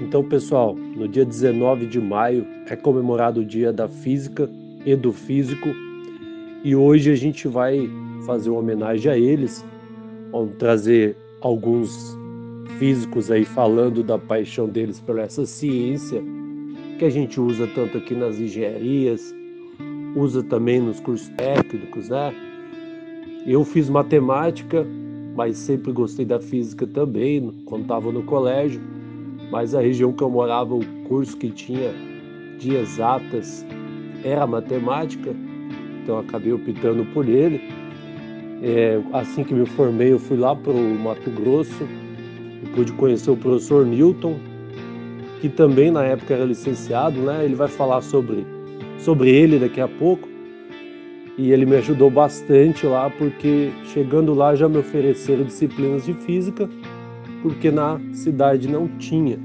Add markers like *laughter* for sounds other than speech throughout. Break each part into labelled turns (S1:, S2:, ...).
S1: Então, pessoal, no dia 19 de maio é comemorado o Dia da Física e do Físico e hoje a gente vai fazer uma homenagem a eles. Vamos trazer alguns físicos aí falando da paixão deles por essa ciência que a gente usa tanto aqui nas engenharias, usa também nos cursos técnicos, né? Eu fiz matemática, mas sempre gostei da física também, quando estava no colégio. Mas a região que eu morava, o curso que tinha de exatas era matemática, então acabei optando por ele. É, assim que me formei, eu fui lá para o Mato Grosso e pude conhecer o professor Newton, que também na época era licenciado, né? Ele vai falar sobre, sobre ele daqui a pouco. E ele me ajudou bastante lá, porque chegando lá já me ofereceram disciplinas de física, porque na cidade não tinha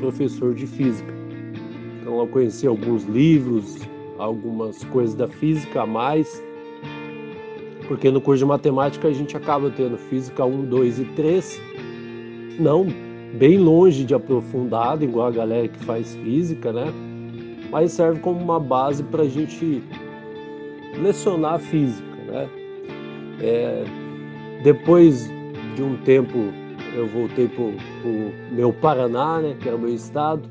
S1: professor de física. Então eu conheci alguns livros, algumas coisas da física a mais, porque no curso de matemática a gente acaba tendo física 1, 2 e 3, não bem longe de aprofundado, igual a galera que faz física, né? Mas serve como uma base para a gente lecionar física, né? É, depois de um tempo eu voltei para o meu Paraná, né, que era o meu estado,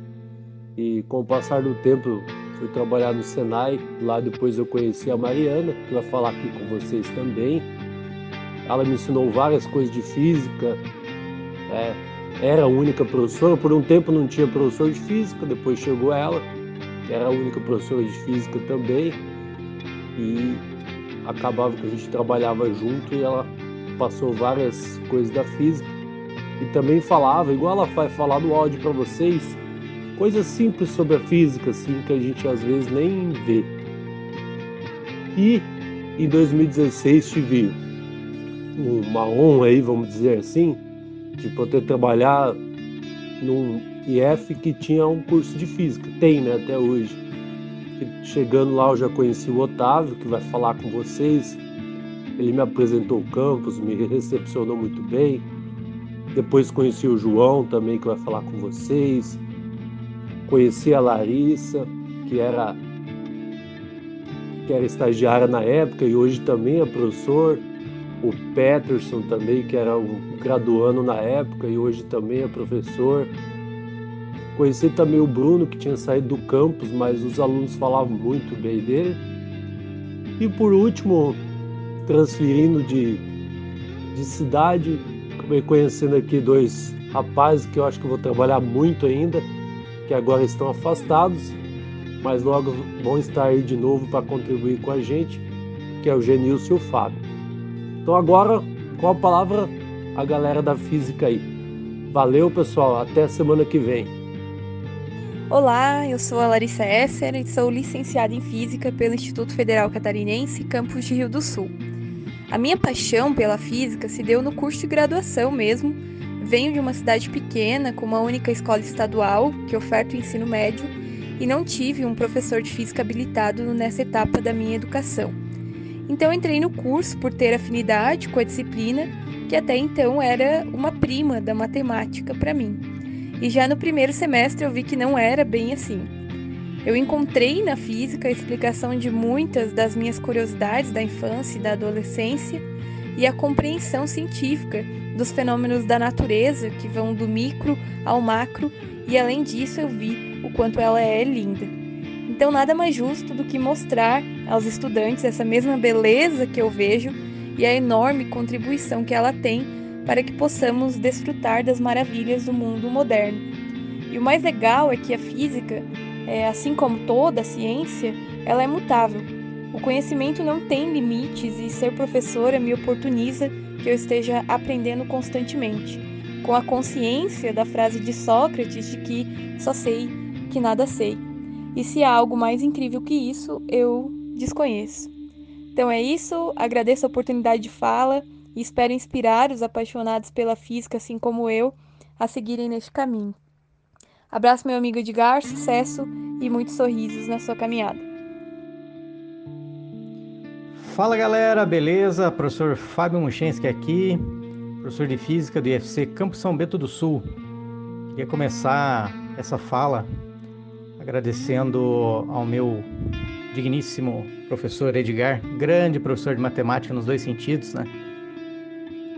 S1: e com o passar do tempo fui trabalhar no Senai, lá depois eu conheci a Mariana, que vai falar aqui com vocês também. Ela me ensinou várias coisas de física, né? era a única professora, por um tempo não tinha professor de física, depois chegou ela, era a única professora de física também, e acabava que a gente trabalhava junto e ela passou várias coisas da física e também falava, igual ela vai falar no áudio para vocês, coisas simples sobre a física, assim, que a gente às vezes nem vê. E em 2016 tive uma honra aí, vamos dizer assim, de poder trabalhar num IF que tinha um curso de física, tem né, até hoje. E chegando lá eu já conheci o Otávio, que vai falar com vocês. Ele me apresentou o campus, me recepcionou muito bem. Depois conheci o João também, que vai falar com vocês. Conheci a Larissa, que era que era estagiária na época e hoje também é professor o Peterson também, que era um graduando na época e hoje também é professor. Conheci também o Bruno, que tinha saído do campus, mas os alunos falavam muito bem dele. E por último, transferindo de, de cidade, acabei conhecendo aqui dois rapazes que eu acho que vou trabalhar muito ainda, que agora estão afastados, mas logo vão estar aí de novo para contribuir com a gente, que é o Genilson e o Fábio. Então agora, com a palavra, a galera da física aí. Valeu, pessoal. Até semana que vem.
S2: Olá, eu sou a Larissa Esser e sou licenciada em Física pelo Instituto Federal Catarinense, campus de Rio do Sul. A minha paixão pela física se deu no curso de graduação mesmo. Venho de uma cidade pequena, com uma única escola estadual que oferta o ensino médio, e não tive um professor de física habilitado nessa etapa da minha educação. Então entrei no curso por ter afinidade com a disciplina, que até então era uma prima da matemática para mim. E já no primeiro semestre eu vi que não era bem assim. Eu encontrei na física a explicação de muitas das minhas curiosidades da infância e da adolescência e a compreensão científica dos fenômenos da natureza que vão do micro ao macro, e além disso eu vi o quanto ela é linda. Então, nada mais justo do que mostrar aos estudantes essa mesma beleza que eu vejo e a enorme contribuição que ela tem para que possamos desfrutar das maravilhas do mundo moderno. E o mais legal é que a física, é, assim como toda a ciência, ela é mutável. O conhecimento não tem limites e ser professora me oportuniza que eu esteja aprendendo constantemente, com a consciência da frase de Sócrates de que só sei que nada sei. E se há algo mais incrível que isso, eu desconheço. Então é isso, agradeço a oportunidade de fala e espero inspirar os apaixonados pela física, assim como eu, a seguirem neste caminho. Abraço, meu amigo Edgar, sucesso e muitos sorrisos na sua caminhada.
S3: Fala galera, beleza? Professor Fábio Muchensky aqui, professor de Física do IFC Campo São Bento do Sul. Queria começar essa fala agradecendo ao meu digníssimo professor Edgar, grande professor de matemática nos dois sentidos, né?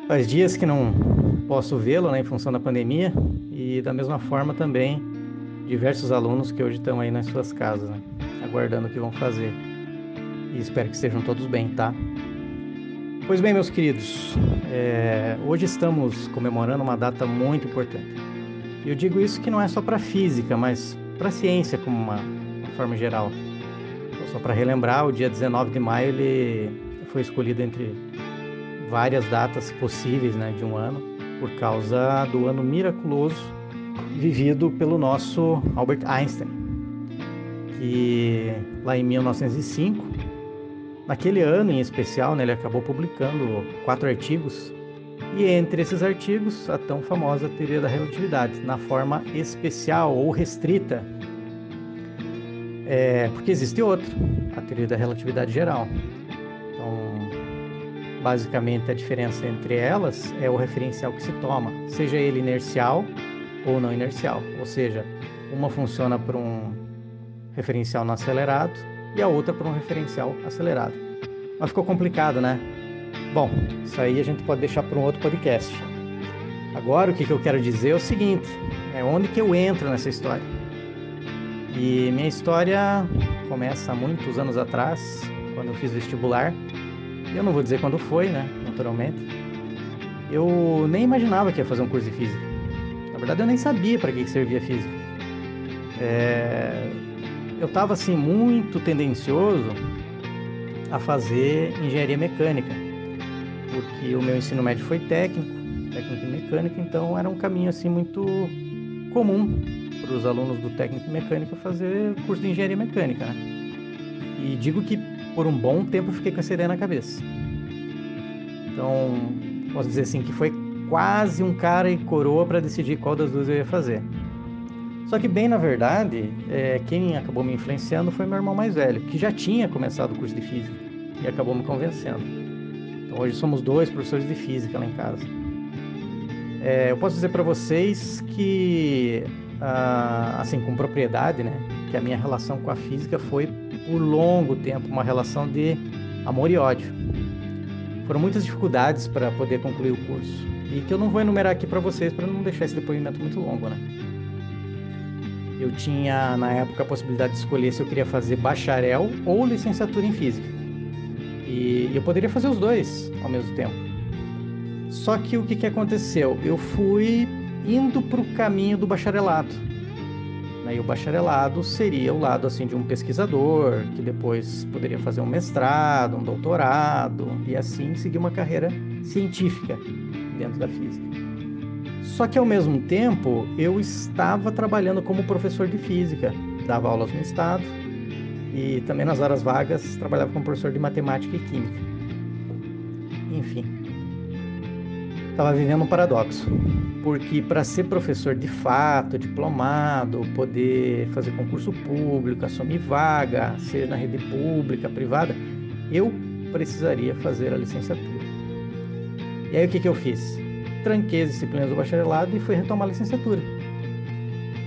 S3: Faz dias que não posso vê-lo, né, em função da pandemia, e da mesma forma também diversos alunos que hoje estão aí nas suas casas, né, aguardando o que vão fazer. E espero que estejam todos bem, tá? Pois bem, meus queridos, é, hoje estamos comemorando uma data muito importante. Eu digo isso que não é só para física, mas para a ciência como uma, uma forma geral. Então, só para relembrar, o dia 19 de maio ele foi escolhido entre várias datas possíveis né, de um ano, por causa do ano miraculoso vivido pelo nosso Albert Einstein, que lá em 1905, naquele ano em especial, né, ele acabou publicando quatro artigos e entre esses artigos, a tão famosa teoria da relatividade, na forma especial ou restrita. É, porque existe outra, a teoria da relatividade geral. Basicamente, a diferença entre elas é o referencial que se toma, seja ele inercial ou não inercial. Ou seja, uma funciona para um referencial não acelerado e a outra para um referencial acelerado. Mas ficou complicado, né? Bom, isso aí a gente pode deixar para um outro podcast. Agora, o que, que eu quero dizer é o seguinte: é onde que eu entro nessa história. E minha história começa há muitos anos atrás, quando eu fiz vestibular. Eu não vou dizer quando foi, né? Naturalmente. Eu nem imaginava que ia fazer um curso de física. Na verdade, eu nem sabia para que servia física. É... Eu estava assim muito tendencioso a fazer engenharia mecânica porque o meu ensino médio foi técnico, técnico em mecânica, então era um caminho assim muito comum para os alunos do técnico em mecânica fazer curso de engenharia mecânica, né? E digo que por um bom tempo fiquei com essa ideia na cabeça. Então, posso dizer assim que foi quase um cara e coroa para decidir qual das duas eu ia fazer. Só que, bem na verdade, é, quem acabou me influenciando foi meu irmão mais velho, que já tinha começado o curso de física e acabou me convencendo. Hoje somos dois professores de física lá em casa. É, eu posso dizer para vocês que, ah, assim, com propriedade, né, que a minha relação com a física foi por longo tempo uma relação de amor e ódio. Foram muitas dificuldades para poder concluir o curso e que eu não vou enumerar aqui para vocês para não deixar esse depoimento muito longo, né? Eu tinha na época a possibilidade de escolher se eu queria fazer bacharel ou licenciatura em física. E eu poderia fazer os dois ao mesmo tempo. Só que o que, que aconteceu? Eu fui indo para o caminho do bacharelado. Né? E o bacharelado seria o lado assim de um pesquisador, que depois poderia fazer um mestrado, um doutorado, e assim seguir uma carreira científica dentro da física. Só que ao mesmo tempo eu estava trabalhando como professor de física, dava aulas no estado, e também nas horas vagas trabalhava como professor de matemática e química. Enfim, estava vivendo um paradoxo, porque para ser professor de fato, diplomado, poder fazer concurso público, assumir vaga, seja na rede pública, privada, eu precisaria fazer a licenciatura. E aí o que, que eu fiz? Tranquei as disciplinas do bacharelado e fui retomar a licenciatura.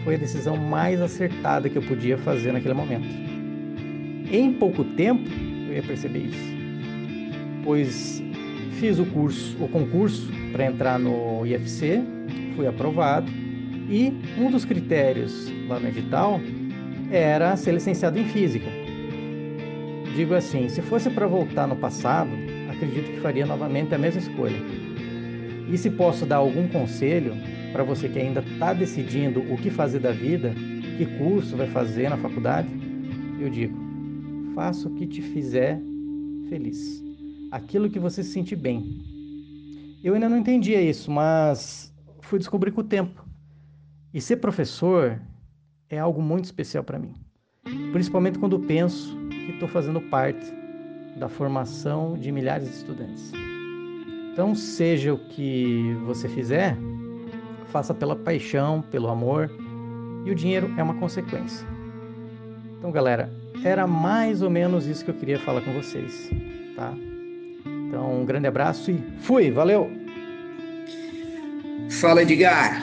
S3: Foi a decisão mais acertada que eu podia fazer naquele momento em pouco tempo eu ia perceber isso. Pois fiz o curso, o concurso para entrar no IFC, fui aprovado e um dos critérios lá no edital era ser licenciado em física. Digo assim, se fosse para voltar no passado, acredito que faria novamente a mesma escolha. E se posso dar algum conselho para você que ainda está decidindo o que fazer da vida, que curso vai fazer na faculdade, eu digo: faça o que te fizer feliz. Aquilo que você se sentir bem. Eu ainda não entendia isso, mas fui descobrir com o tempo. E ser professor é algo muito especial para mim. Principalmente quando penso que estou fazendo parte da formação de milhares de estudantes. Então, seja o que você fizer, faça pela paixão, pelo amor, e o dinheiro é uma consequência. Então, galera, era mais ou menos isso que eu queria falar com vocês, tá? Então, um grande abraço e fui, valeu!
S4: Fala, Edgar!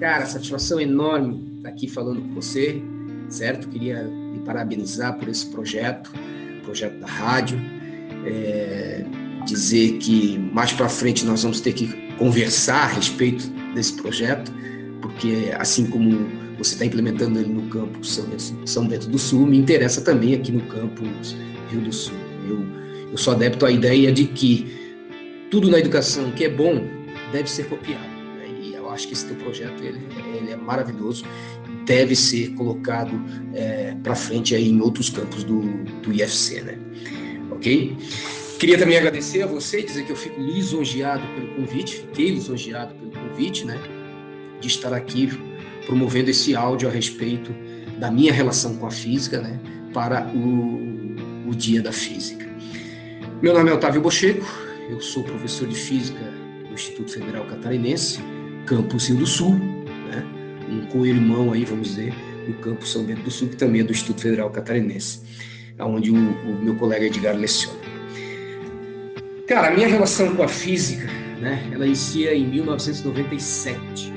S4: Cara, satisfação enorme estar aqui falando com você, certo? Queria lhe parabenizar por esse projeto, projeto da rádio. É, dizer que mais para frente nós vamos ter que conversar a respeito desse projeto, porque assim como você está implementando ele no campus São Bento do Sul, me interessa também aqui no campus Rio do Sul. Eu, eu sou adepto à ideia de que tudo na educação que é bom deve ser copiado. Né? E eu acho que esse teu projeto ele, ele é maravilhoso, deve ser colocado é, para frente aí em outros campos do, do IFC, né? Ok? Queria também agradecer a você e dizer que eu fico lisonjeado pelo convite, fiquei lisonjeado pelo convite, né? De estar aqui promovendo esse áudio a respeito da minha relação com a física, né? Para o, o Dia da Física. Meu nome é Otávio Bocheco, eu sou professor de Física do Instituto Federal Catarinense, Campus Rio do Sul, né? Um co-irmão aí, vamos dizer, do Campus São Bento do Sul, que também é do Instituto Federal Catarinense, onde o, o meu colega Edgar leciona. Cara, a minha relação com a física, né, ela inicia em 1997.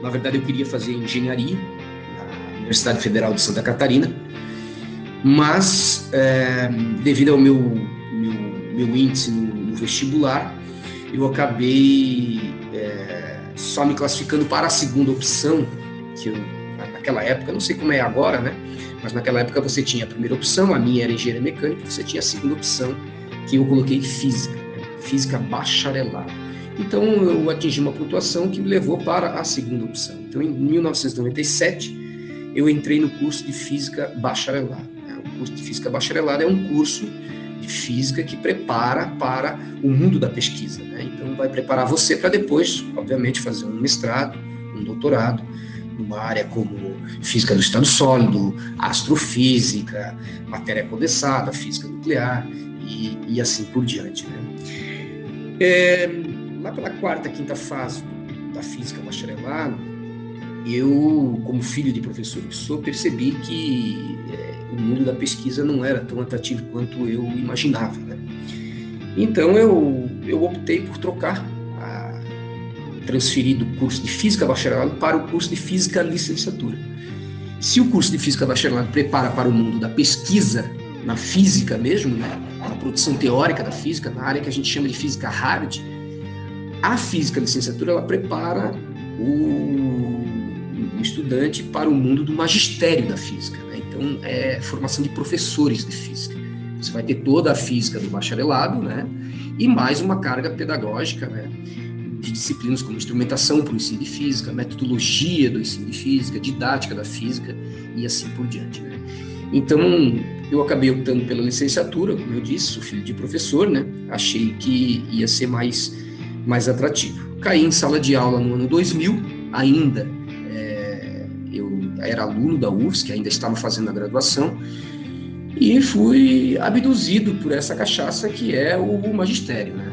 S4: Na verdade, eu queria fazer engenharia na Universidade Federal de Santa Catarina, mas é, devido ao meu, meu, meu índice no, no, vestibular, eu acabei é, só me classificando para a segunda opção, que eu, naquela época, não sei como é agora, né? Mas naquela época você tinha a primeira opção, a minha era engenharia mecânica, você tinha a segunda opção, que eu coloquei física, né? física bacharelado. Então eu atingi uma pontuação que me levou para a segunda opção. Então em 1997 eu entrei no curso de física bacharelado. Né? O curso de física bacharelado é um curso de física que prepara para o mundo da pesquisa. Né? Então vai preparar você para depois, obviamente, fazer um mestrado, um doutorado numa área como física do estado sólido, astrofísica, matéria condensada, física nuclear e, e assim por diante. Né? É, lá pela quarta, quinta fase da física bacharelado, eu, como filho de professor que sou, percebi que é, o mundo da pesquisa não era tão atrativo quanto eu imaginava. Né? Então eu, eu optei por trocar, a, transferir do curso de física bacharelado para o curso de física licenciatura. Se o curso de física bacharelado prepara para o mundo da pesquisa na física mesmo, né, na produção teórica da física, na área que a gente chama de física hard, a física licenciatura ela prepara o, o estudante para o mundo do magistério da física. Né? Então, é formação de professores de física. Você vai ter toda a física do bacharelado, né? E mais uma carga pedagógica, né? De disciplinas como instrumentação para o ensino de física, metodologia do ensino de física, didática da física e assim por diante, né? Então, eu acabei optando pela licenciatura, como eu disse, sou filho de professor, né? Achei que ia ser mais, mais atrativo. Caí em sala de aula no ano 2000, ainda era aluno da UFSC, ainda estava fazendo a graduação, e fui abduzido por essa cachaça que é o magistério, né?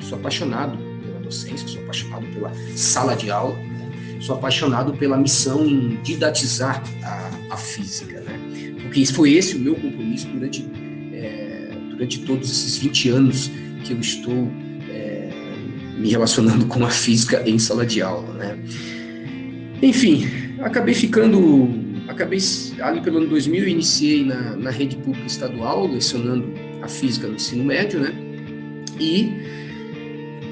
S4: Eu sou apaixonado pela docência, sou apaixonado pela sala de aula, né? sou apaixonado pela missão em didatizar a, a física, né? porque foi esse o meu compromisso durante, é, durante todos esses 20 anos que eu estou é, me relacionando com a física em sala de aula, né? Enfim, acabei ficando, acabei ali pelo ano 2000, eu iniciei na, na rede pública estadual, lecionando a física no ensino médio, né? E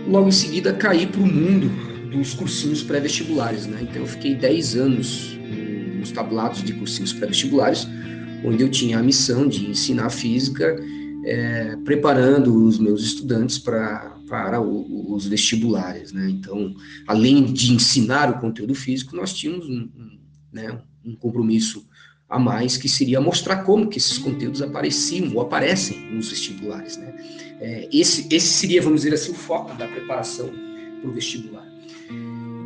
S4: logo em seguida caí para o mundo dos cursinhos pré-vestibulares, né? Então eu fiquei 10 anos nos tablados de cursinhos pré-vestibulares, onde eu tinha a missão de ensinar física, é, preparando os meus estudantes pra, para o, os vestibulares. Né? Então, além de ensinar o conteúdo físico, nós tínhamos um, um, né, um compromisso a mais, que seria mostrar como que esses conteúdos apareciam ou aparecem nos vestibulares. Né? É, esse, esse seria, vamos dizer assim, o foco da preparação para o vestibular.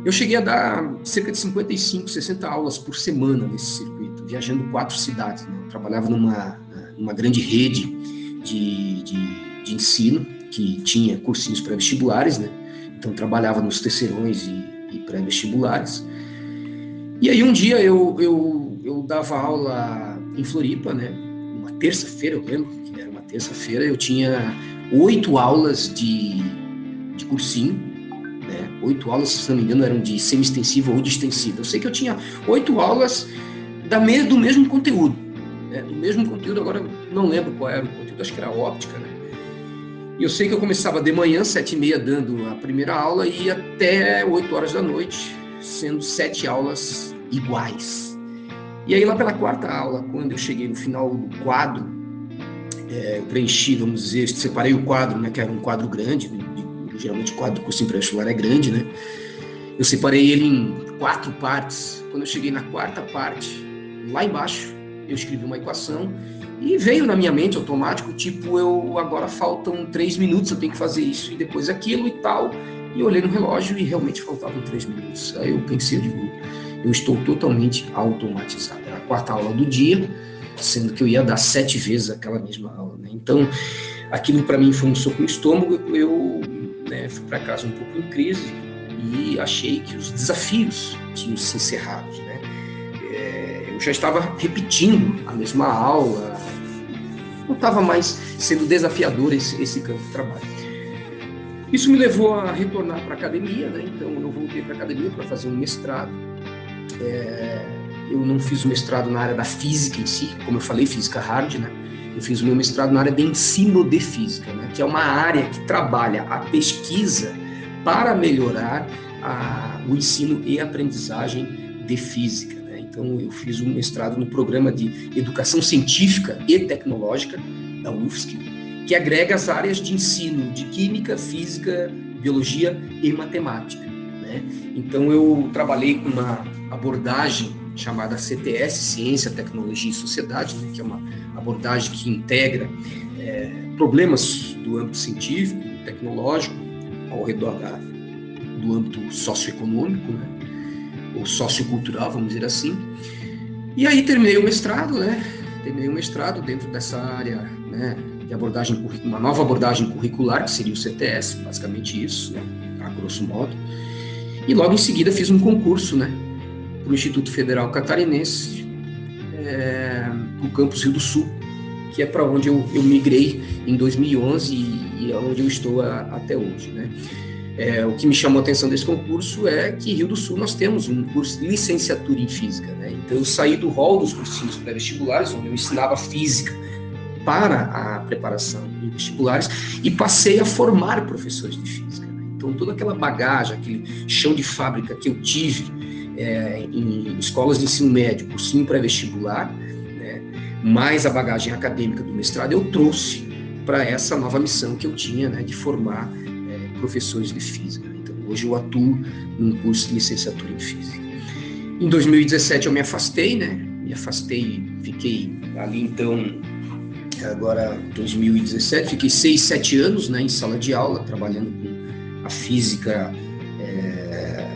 S4: Eu cheguei a dar cerca de 55, 60 aulas por semana nesse circuito, viajando quatro cidades. Né? Eu trabalhava numa, numa grande rede de, de, de ensino que tinha cursinhos pré-vestibulares, né? Então trabalhava nos terceirões e, e pré-vestibulares. E aí um dia eu, eu, eu dava aula em Floripa, né? Uma terça-feira, eu lembro que era uma terça-feira, eu tinha oito aulas de, de cursinho né? Oito aulas, se não me engano, eram de semi-extensiva ou de extensiva. Eu sei que eu tinha oito aulas da me do mesmo conteúdo, né? do mesmo conteúdo, agora não lembro qual era o conteúdo, acho que era óptica, né? E eu sei que eu começava de manhã, sete e meia, dando a primeira aula, e até oito horas da noite, sendo sete aulas iguais. E aí, lá pela quarta aula, quando eu cheguei no final do quadro, é, eu preenchi, vamos dizer, separei o quadro, né, que era um quadro grande, geralmente o quadro do curso pré-vestibular é grande, né? Eu separei ele em quatro partes. Quando eu cheguei na quarta parte, lá embaixo, eu escrevi uma equação e veio na minha mente automático, tipo, eu agora faltam três minutos, eu tenho que fazer isso e depois aquilo e tal. E olhei no relógio e realmente faltavam três minutos. Aí eu pensei, eu digo, eu estou totalmente automatizado. Era a quarta aula do dia, sendo que eu ia dar sete vezes aquela mesma aula. Né? Então, aquilo para mim foi um soco no estômago. Eu né, fui para casa um pouco em crise e achei que os desafios tinham se encerrado. Né? É, eu já estava repetindo a mesma aula, não estava mais sendo desafiador esse, esse campo de trabalho. Isso me levou a retornar para a academia, né? então eu voltei para a academia para fazer um mestrado. É, eu não fiz o mestrado na área da física em si, como eu falei, física hard, né? Eu fiz o meu mestrado na área de ensino de física, né? que é uma área que trabalha a pesquisa para melhorar a, o ensino e aprendizagem de física. Então, eu fiz um mestrado no programa de Educação Científica e Tecnológica da UFSC, que agrega as áreas de ensino de Química, Física, Biologia e Matemática. Né? Então, eu trabalhei com uma abordagem chamada CTS, Ciência, Tecnologia e Sociedade, né? que é uma abordagem que integra é, problemas do âmbito científico, tecnológico, ao redor da, do âmbito socioeconômico, né? Ou sociocultural, vamos dizer assim. E aí terminei o mestrado, né? Terminei o mestrado dentro dessa área, né? De abordagem, uma nova abordagem curricular, que seria o CTS, basicamente isso, né? A grosso modo. E logo em seguida fiz um concurso, né? Para o Instituto Federal Catarinense, é, no campus Rio do Sul, que é para onde eu, eu, migrei em 2011 e, e é onde eu estou a, até hoje, né? É, o que me chamou a atenção desse concurso é que Rio do Sul nós temos um curso de licenciatura em física. Né? Então eu saí do rol dos cursinhos pré-vestibulares, onde eu ensinava física para a preparação em vestibulares e passei a formar professores de física. Né? Então toda aquela bagagem, aquele chão de fábrica que eu tive é, em escolas de ensino médio, cursinho pré-vestibular, né? mais a bagagem acadêmica do mestrado, eu trouxe para essa nova missão que eu tinha né, de formar professores de física. Então, hoje eu atuo num curso de licenciatura em física. Em 2017 eu me afastei, né? Me afastei, fiquei ali então, agora 2017, fiquei seis, sete anos, né, em sala de aula, trabalhando com a física é,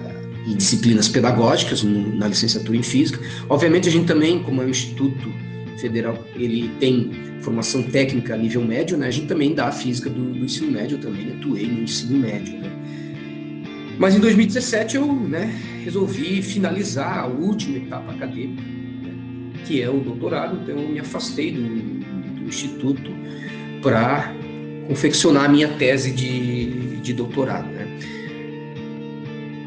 S4: e disciplinas pedagógicas no, na licenciatura em física. Obviamente a gente também, como é um instituto federal, ele tem formação técnica a nível médio, né? A gente também dá a física do, do ensino médio, também atuei no ensino médio, né? Mas em 2017 eu né, resolvi finalizar a última etapa acadêmica, né, que é o doutorado, então eu me afastei do, do instituto para confeccionar a minha tese de, de doutorado. Né.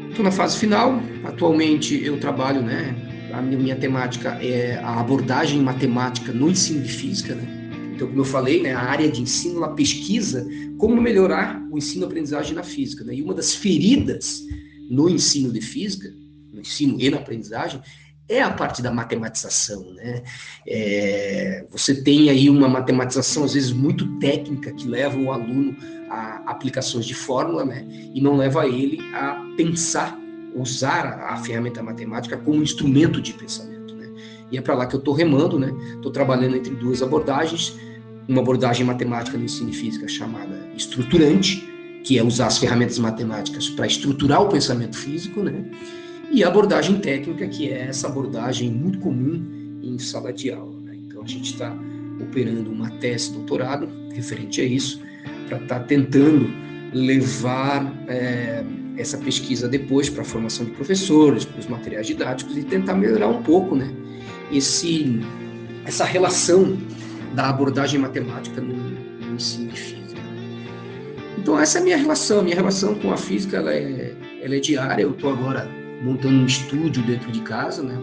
S4: Estou na fase final, atualmente eu trabalho, né, a minha, minha temática é a abordagem matemática no ensino de física, né, então, como eu falei, né, a área de ensino ela pesquisa como melhorar o ensino-aprendizagem na física. Né? E uma das feridas no ensino de física, no ensino e na aprendizagem, é a parte da matematização, né? É, você tem aí uma matematização às vezes muito técnica que leva o aluno a aplicações de fórmula, né? E não leva ele a pensar, usar a, ferramenta matemática como instrumento de pensamento, né? E é para lá que eu estou remando, né? Estou trabalhando entre duas abordagens uma abordagem matemática no ensino de física chamada estruturante, que é usar as ferramentas matemáticas para estruturar o pensamento físico, né? E a abordagem técnica, que é essa abordagem muito comum em sala de aula. Né? Então a gente está operando uma tese doutorado referente a isso, para estar tá tentando levar é, essa pesquisa depois para a formação de professores, para os materiais didáticos e tentar melhorar um pouco, né? Esse, essa relação da abordagem matemática no, no ensino de física. Então essa é a minha relação, minha relação com a física ela é ela é diária. Eu estou agora montando um estúdio dentro de casa, né?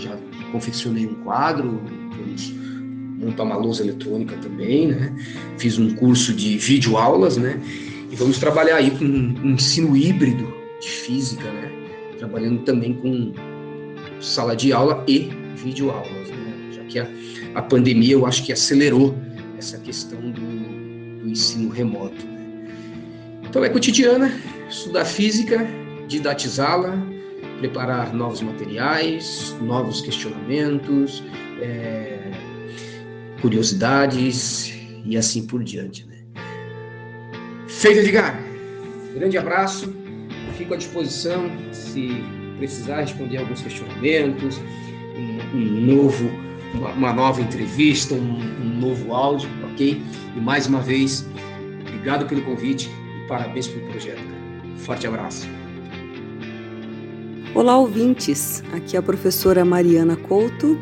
S4: já confeccionei um quadro, vamos montar uma lousa eletrônica também, né? Fiz um curso de videoaulas, né? E vamos trabalhar aí com um ensino híbrido de física, né? Trabalhando também com sala de aula e videoaulas, né? Que a, a pandemia eu acho que acelerou essa questão do, do ensino remoto. Né? Então é cotidiana, estudar física, didatizá-la, preparar novos materiais, novos questionamentos, é, curiosidades e assim por diante. Né? Feito, Edgar. Grande abraço. Fico à disposição se precisar responder alguns questionamentos, um, um novo, uma, nova entrevista, um, um novo áudio, ok? E mais uma vez, obrigado pelo convite e parabéns pelo projeto. Forte abraço.
S5: Olá, ouvintes. Aqui é a professora Mariana Couto.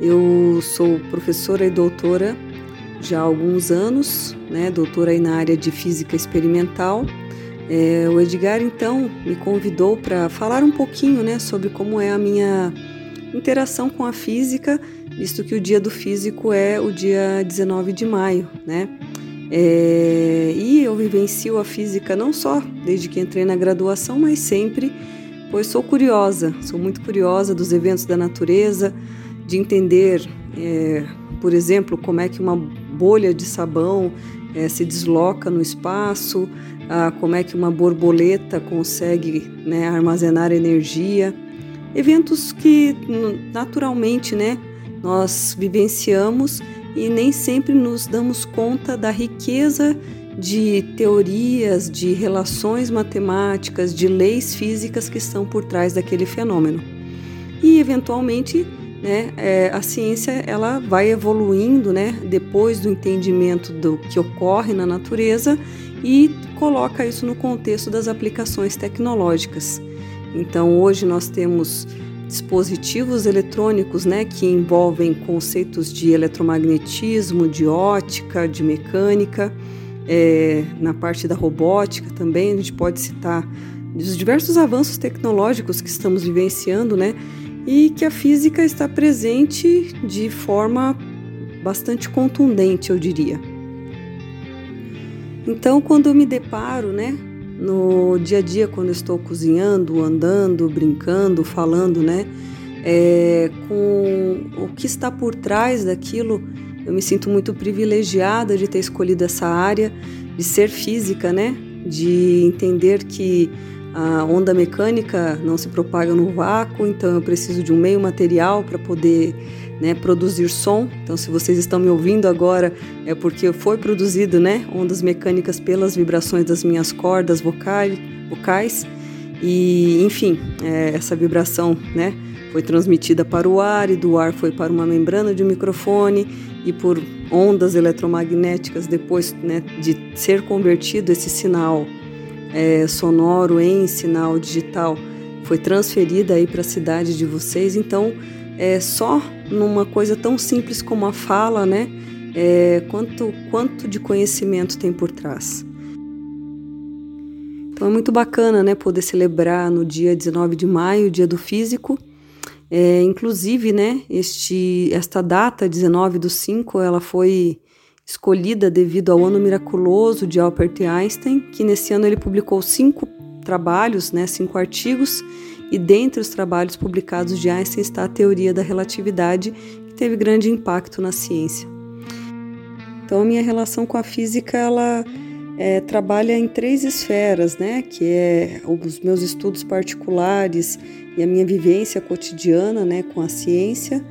S5: Eu sou professora e doutora já há alguns anos, né? Doutora aí na área de física experimental. É, o Edgar então me convidou para falar um pouquinho, né, sobre como é a minha interação com a física, visto que o Dia do Físico é o dia 19 de maio, né? É, e eu vivencio a física não só desde que entrei na graduação, mas sempre pois sou curiosa, sou muito curiosa dos eventos da natureza, de entender, é, por exemplo, como é que uma bolha de sabão é, se desloca no espaço, ah, como é que uma borboleta consegue né, armazenar energia. Eventos que naturalmente né, nós vivenciamos e nem sempre nos damos conta da riqueza de teorias, de relações matemáticas, de leis físicas que estão por trás daquele fenômeno. E eventualmente, né, é, a ciência ela vai evoluindo, né, depois do entendimento do que ocorre na natureza e coloca isso no contexto das aplicações tecnológicas. Então, hoje nós temos dispositivos eletrônicos, né, que envolvem conceitos de eletromagnetismo, de ótica, de mecânica é, na parte da robótica também, a gente pode citar os diversos avanços tecnológicos que estamos vivenciando, né? E que a física está presente de forma bastante contundente, eu diria. Então, quando eu me deparo, né, no dia a dia, quando estou cozinhando, andando, brincando, falando, né, é, com o que está por trás daquilo eu me sinto muito privilegiada de ter escolhido essa área, de ser física, né? De entender que a onda mecânica não se propaga no vácuo, então eu preciso de um meio material para poder né, produzir som. Então, se vocês estão me ouvindo agora, é porque foi produzido né, ondas mecânicas pelas vibrações das minhas cordas vocais, vocais. E, enfim, é, essa vibração né, foi transmitida para o ar e do ar foi para uma membrana de um microfone e por ondas eletromagnéticas, depois né, de ser convertido esse sinal é, sonoro em sinal digital, foi transferida aí para a cidade de vocês. Então, é só numa coisa tão simples como a fala, né? É, quanto, quanto de conhecimento tem por trás. Então é muito bacana, né, poder celebrar no dia 19 de maio, o Dia do Físico, é, inclusive, né, este, esta data, 19 do 5, ela foi escolhida devido ao ano miraculoso de Albert Einstein, que nesse ano ele publicou cinco trabalhos, né, cinco artigos, e dentre os trabalhos publicados de Einstein está a teoria da relatividade, que teve grande impacto na ciência. Então, a minha relação com a física, ela é, trabalha em três esferas, né, que é os meus estudos particulares e a minha vivência cotidiana né, com a ciência,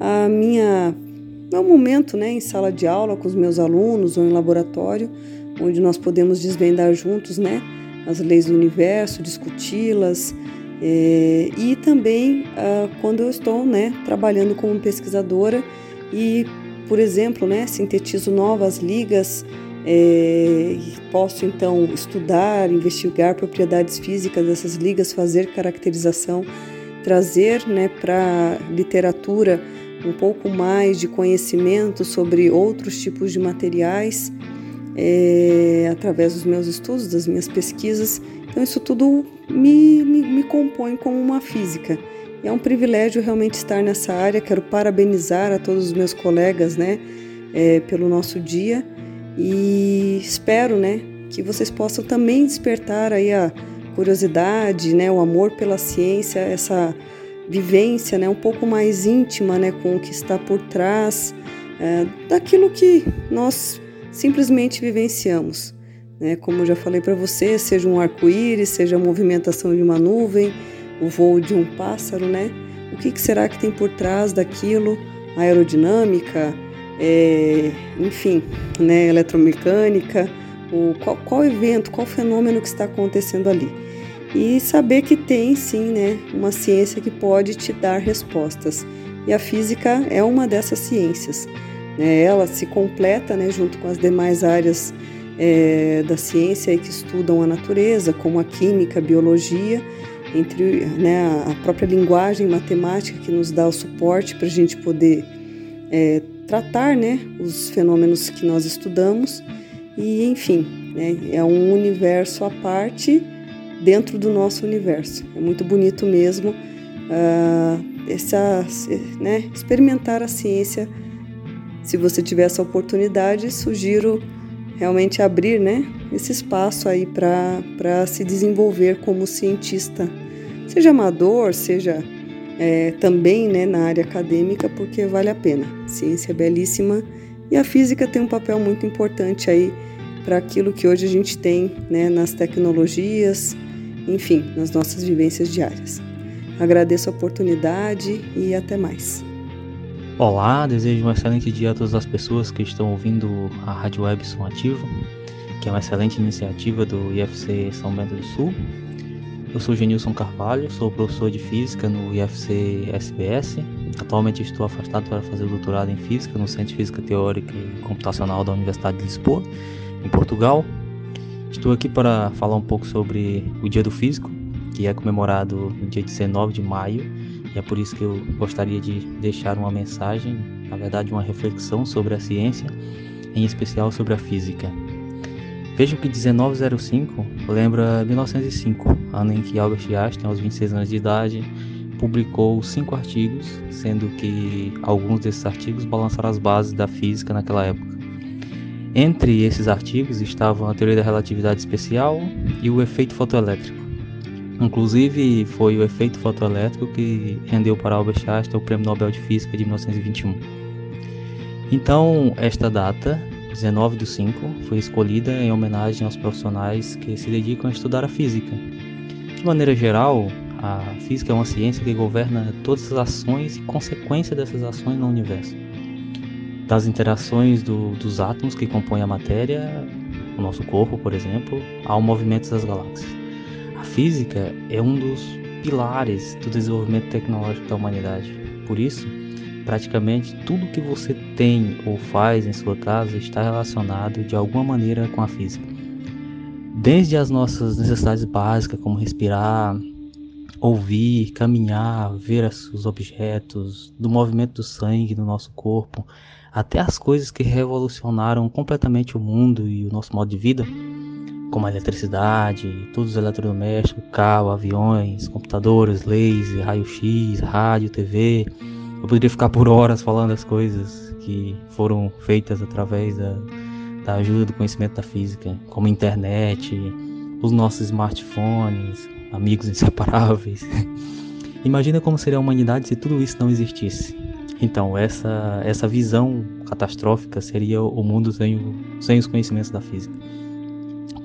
S5: a minha meu momento né, em sala de aula com os meus alunos ou em laboratório, onde nós podemos desvendar juntos né, as leis do universo, discuti-las, é, e também ah, quando eu estou né, trabalhando como pesquisadora e, por exemplo, né, sintetizo novas ligas é, posso então estudar, investigar propriedades físicas dessas ligas, fazer caracterização, trazer né, para a literatura um pouco mais de conhecimento sobre outros tipos de materiais é, através dos meus estudos, das minhas pesquisas. Então, isso tudo me, me, me compõe como uma física. É um privilégio realmente estar nessa área. Quero parabenizar a todos os meus colegas, né, é, pelo nosso dia e espero, né, que vocês possam também despertar aí a curiosidade, né, o amor pela ciência, essa vivência, né, um pouco mais íntima, né, com o que está por trás é, daquilo que nós simplesmente vivenciamos. Né? Como eu já falei para você, seja um arco-íris, seja a movimentação de uma nuvem, o voo de um pássaro, né? O que, que será que tem por trás daquilo? A aerodinâmica, é, enfim, né? eletromecânica, o, qual, qual evento, qual fenômeno que está acontecendo ali? E saber que tem sim, né, uma ciência que pode te dar respostas. E a física é uma dessas ciências. Né? Ela se completa né, junto com as demais áreas é, da ciência que estudam a natureza, como a química, a biologia, entre né, a própria linguagem matemática que nos dá o suporte para a gente poder é, tratar né, os fenômenos que nós estudamos. E enfim né, é um universo à parte dentro do nosso universo. É muito bonito mesmo uh, essa, né, experimentar a ciência. Se você tiver essa oportunidade sugiro realmente abrir né, esse espaço aí para se desenvolver como cientista, seja amador, seja é, também né, na área acadêmica, porque vale a pena. ciência é belíssima e a física tem um papel muito importante aí para aquilo que hoje a gente tem né, nas tecnologias, enfim, nas nossas vivências diárias. Agradeço a oportunidade e até mais.
S6: Olá, desejo um excelente dia a todas as pessoas que estão ouvindo a Rádio Web Som Ativo, que é uma excelente iniciativa do IFC São Bento do Sul. Eu sou Genilson Carvalho, sou professor de Física no IFC SBS. Atualmente estou afastado para fazer o doutorado em Física no Centro de Física Teórica e Computacional da Universidade de Lisboa, em Portugal. Estou aqui para falar um pouco sobre o Dia do Físico, que é comemorado no dia 19 de maio, e é por isso que eu gostaria de deixar uma mensagem, na verdade, uma reflexão sobre a ciência, em especial sobre a física. Vejam que 1905 lembra 1905, ano em que Albert Einstein, aos 26 anos de idade, publicou cinco artigos, sendo que alguns desses artigos balançaram as bases da física naquela época. Entre esses artigos estavam a teoria da relatividade especial e o efeito fotoelétrico. Inclusive, foi o efeito fotoelétrico que rendeu para Albert Einstein o Prêmio Nobel de Física de 1921. Então, esta data, 19 do 5, foi escolhida em homenagem aos profissionais que se dedicam a estudar a física. De maneira geral, a física é uma ciência que governa todas as ações e consequências dessas ações no universo. Das interações do, dos átomos que compõem a matéria, o nosso corpo, por exemplo, ao movimento das galáxias física é um dos pilares do desenvolvimento tecnológico da humanidade. Por isso, praticamente tudo que você tem ou faz em sua casa está relacionado de alguma maneira com a física. Desde as nossas necessidades básicas, como respirar, ouvir, caminhar, ver os objetos, do movimento do sangue no nosso corpo, até as coisas que revolucionaram completamente o mundo e o nosso modo de vida como a eletricidade, todos os eletrodomésticos, carro, aviões, computadores, laser, raio-x, rádio, TV. Eu poderia ficar por horas falando as coisas que foram feitas através da, da ajuda do conhecimento da física, como internet, os nossos smartphones, amigos *laughs* inseparáveis. Imagina como seria a humanidade se tudo isso não existisse. Então, essa, essa visão catastrófica seria o mundo sem, sem os conhecimentos da física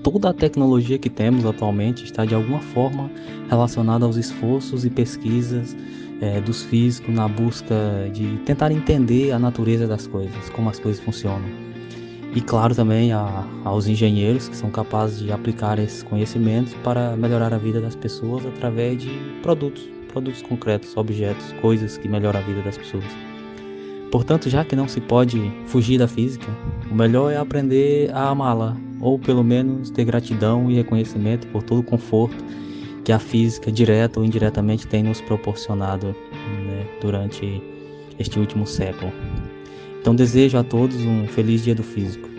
S6: toda a tecnologia que temos atualmente está de alguma forma relacionada aos esforços e pesquisas é, dos físicos na busca de tentar entender a natureza das coisas, como as coisas funcionam. E claro também a, aos engenheiros que são capazes de aplicar esses conhecimentos para melhorar a vida das pessoas através de produtos, produtos concretos, objetos, coisas que melhoram a vida das pessoas. Portanto, já que não se pode fugir da física, o melhor é aprender a amá-la, ou pelo menos ter gratidão e reconhecimento por todo o conforto que a física, direta ou indiretamente, tem nos proporcionado né, durante este último século. Então, desejo a todos um feliz Dia do Físico.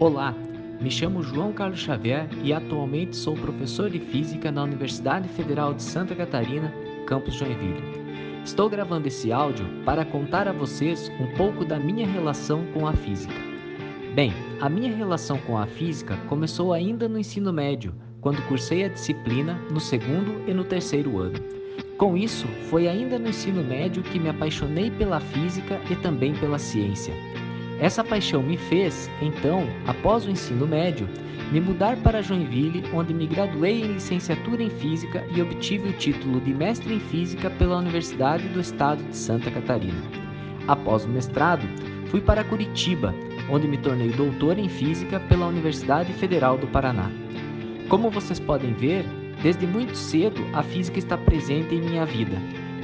S7: Olá, me chamo João Carlos Xavier e atualmente sou professor de Física na Universidade Federal de Santa Catarina, campus Joinville. Estou gravando esse áudio para contar a vocês um pouco da minha relação com a física. Bem, a minha relação com a física começou ainda no ensino médio, quando cursei a disciplina no segundo e no terceiro ano. Com isso, foi ainda no ensino médio que me apaixonei pela física e também pela ciência. Essa paixão me fez, então, após o ensino médio, me mudar para Joinville, onde me graduei em licenciatura em Física e obtive o título de mestre em Física pela Universidade do Estado de Santa Catarina. Após o mestrado, fui para Curitiba, onde me tornei doutor em Física pela Universidade Federal do Paraná. Como vocês podem ver, desde muito cedo a física está presente em minha vida.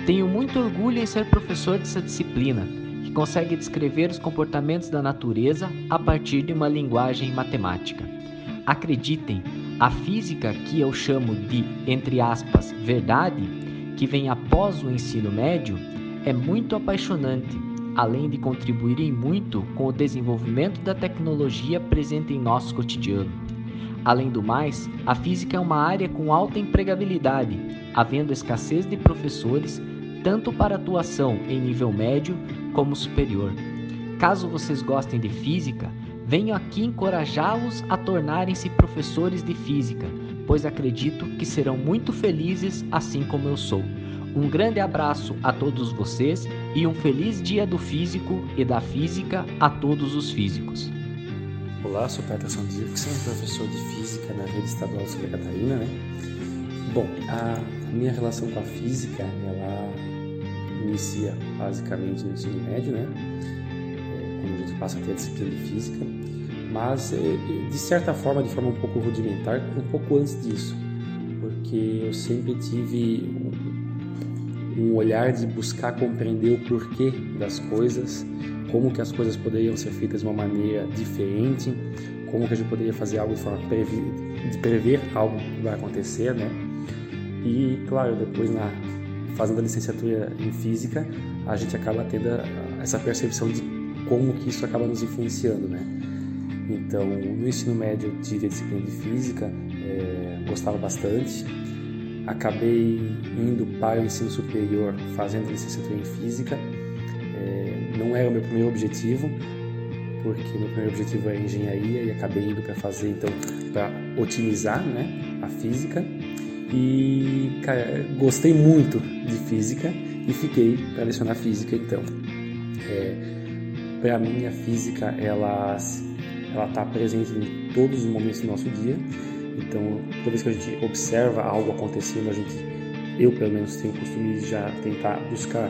S7: Tenho muito orgulho em ser professor dessa disciplina que consegue descrever os comportamentos da natureza a partir de uma linguagem matemática. Acreditem, a física que eu chamo de, entre aspas, verdade, que vem após o ensino médio, é muito apaixonante, além de contribuir em muito com o desenvolvimento da tecnologia presente em nosso cotidiano. Além do mais, a física é uma área com alta empregabilidade, havendo escassez de professores tanto para atuação em nível médio como superior. Caso vocês gostem de física, venho aqui encorajá-los a tornarem-se professores de física, pois acredito que serão muito felizes assim como eu sou. Um grande abraço a todos vocês e um feliz dia do físico e da física a todos os físicos.
S8: Olá, sou Peterson Dirksen, professor de física na rede estadual de Santa Catarina, né? Bom, a minha relação com a física, ela inicia basicamente no ensino médio, né? É, quando a gente passa a ter a disciplina de física, mas é, de certa forma, de forma um pouco rudimentar, um pouco antes disso, porque eu sempre tive um, olhar de buscar compreender o porquê das coisas, como que as coisas poderiam ser feitas de uma maneira diferente, como que a gente poderia fazer algo de forma de prever algo que vai acontecer, né? E claro, depois na fazendo a licenciatura em física, a gente acaba tendo essa percepção de como que isso acaba nos influenciando, né? Então, no ensino médio eu tive a disciplina de física, é, gostava bastante. Acabei indo para o ensino superior fazendo licenciatura em física. É, não era o meu primeiro objetivo, porque meu primeiro objetivo é engenharia e acabei indo para fazer então para otimizar, né, a física. E, cara, gostei muito de física e fiquei para lecionar física então. É, para mim a física ela ela está presente em todos os momentos do nosso dia. Então, toda vez que a gente observa algo acontecendo, a gente, eu pelo menos tenho o costume de já tentar buscar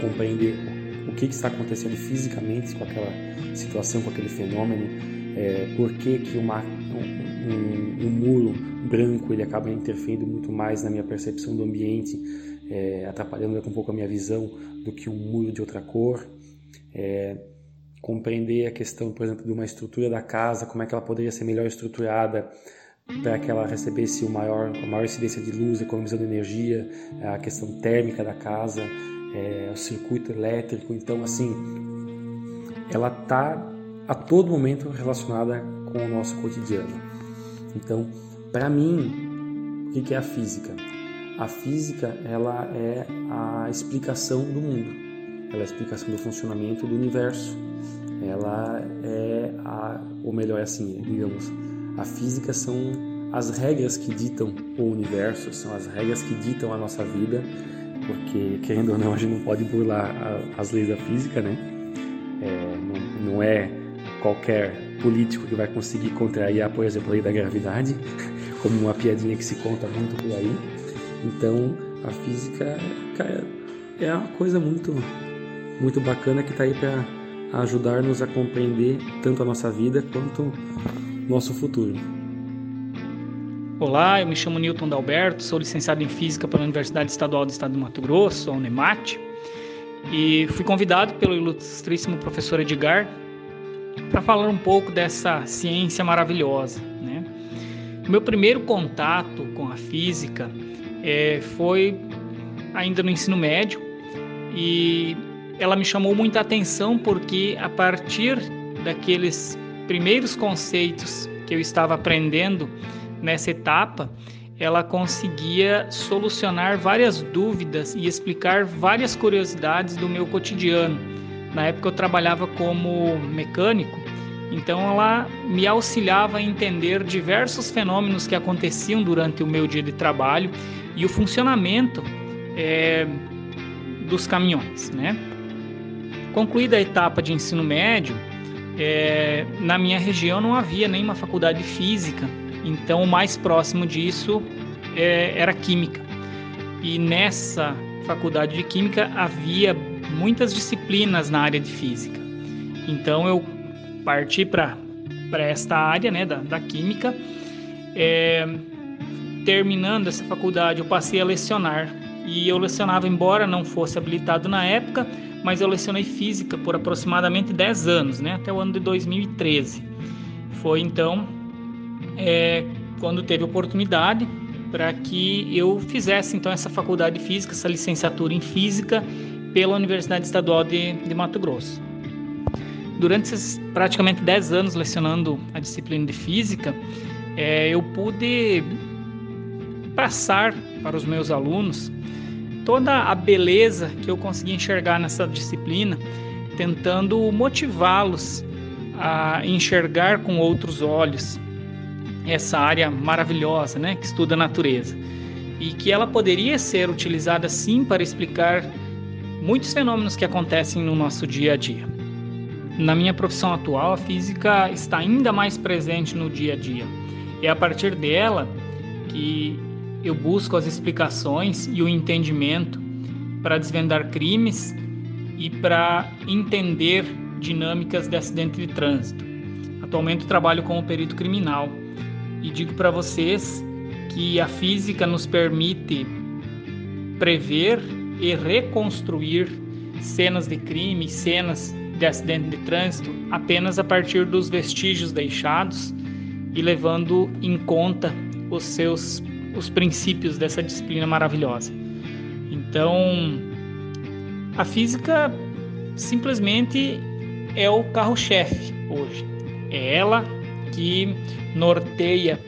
S8: compreender o que, que está acontecendo fisicamente com aquela situação, com aquele fenômeno, é, por que, que uma, um, um, muro branco ele acaba interferindo muito mais na minha percepção do ambiente, é, atrapalhando um pouco a minha visão do que um muro de outra cor. É, compreender a questão, por exemplo, de uma estrutura da casa, como é que ela poderia ser melhor estruturada para que ela recebesse o maior, a maior incidência de luz, economizando energia, a questão térmica da casa, é, o circuito elétrico. Então, assim, ela está a todo momento relacionada com o nosso cotidiano. Então, para mim, o que é a física? A física ela é a explicação do mundo, ela é a explicação do funcionamento do universo. Ela é a, ou melhor, assim, digamos, a física são as regras que ditam o universo, são as regras que ditam a nossa vida, porque querendo ou não a gente não pode burlar as leis da física, né? É, não, não é qualquer político que vai conseguir contrariar, por exemplo, a lei da gravidade *laughs* como uma piadinha que se conta muito por aí. Então, a física, cara, é uma coisa muito, muito bacana que está aí para ajudar-nos a compreender tanto a nossa vida quanto nosso futuro.
S9: Olá, eu me chamo Newton Dalberto, sou licenciado em Física pela Universidade Estadual do Estado do Mato Grosso, a Unemat, e fui convidado pelo ilustríssimo professor Edgar para falar um pouco dessa ciência maravilhosa, né? Meu primeiro contato com a física é, foi ainda no ensino médio e ela me chamou muita atenção porque a partir daqueles primeiros conceitos que eu estava aprendendo nessa etapa, ela conseguia solucionar várias dúvidas e explicar várias curiosidades do meu cotidiano. Na época eu trabalhava como mecânico, então ela me auxiliava a entender diversos fenômenos que aconteciam durante o meu dia de trabalho e o funcionamento é, dos caminhões, né? Concluída a etapa de ensino médio, é, na minha região não havia nenhuma faculdade de física, então o mais próximo disso é, era química. E nessa faculdade de química havia muitas disciplinas na área de física. Então eu parti para esta área né, da, da química. É, terminando essa faculdade, eu passei a lecionar. E eu lecionava, embora não fosse habilitado na época, mas eu lecionei física por aproximadamente 10 anos, né, até o ano de 2013. Foi então é, quando teve oportunidade para que eu fizesse então essa faculdade de física, essa licenciatura em física pela Universidade Estadual de, de Mato Grosso. Durante esses praticamente 10 anos lecionando a disciplina de física, é, eu pude passar para os meus alunos toda a beleza que eu consegui enxergar nessa disciplina, tentando motivá-los a enxergar com outros olhos essa área maravilhosa, né, que estuda a natureza, e que ela poderia ser utilizada sim para explicar muitos fenômenos que acontecem no nosso dia a dia. Na minha profissão atual, a física está ainda mais presente no dia a dia. É a partir dela que eu busco as explicações e o entendimento para desvendar crimes e para entender dinâmicas de acidente de trânsito. Atualmente trabalho como perito criminal e digo para vocês que a física nos permite prever e reconstruir cenas de crime, cenas de acidente de trânsito apenas a partir dos vestígios deixados e levando em conta os seus os princípios dessa disciplina maravilhosa. Então, a física simplesmente é o carro-chefe hoje. É ela que norteia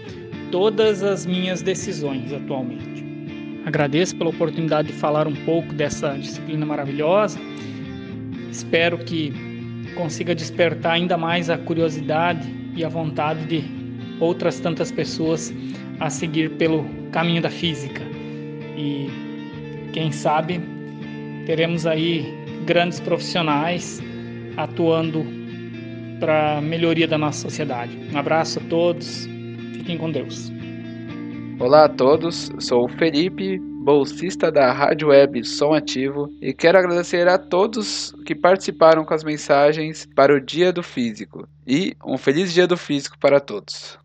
S9: todas as minhas decisões atualmente. Agradeço pela oportunidade de falar um pouco dessa disciplina maravilhosa. Espero que consiga despertar ainda mais a curiosidade e a vontade de outras tantas pessoas a seguir pelo caminho da física. E quem sabe teremos aí grandes profissionais atuando para a melhoria da nossa sociedade. Um abraço a todos, fiquem com Deus.
S10: Olá a todos, sou o Felipe, bolsista da Rádio Web Som Ativo, e quero agradecer a todos que participaram com as mensagens para o Dia do Físico. E um feliz Dia do Físico para todos.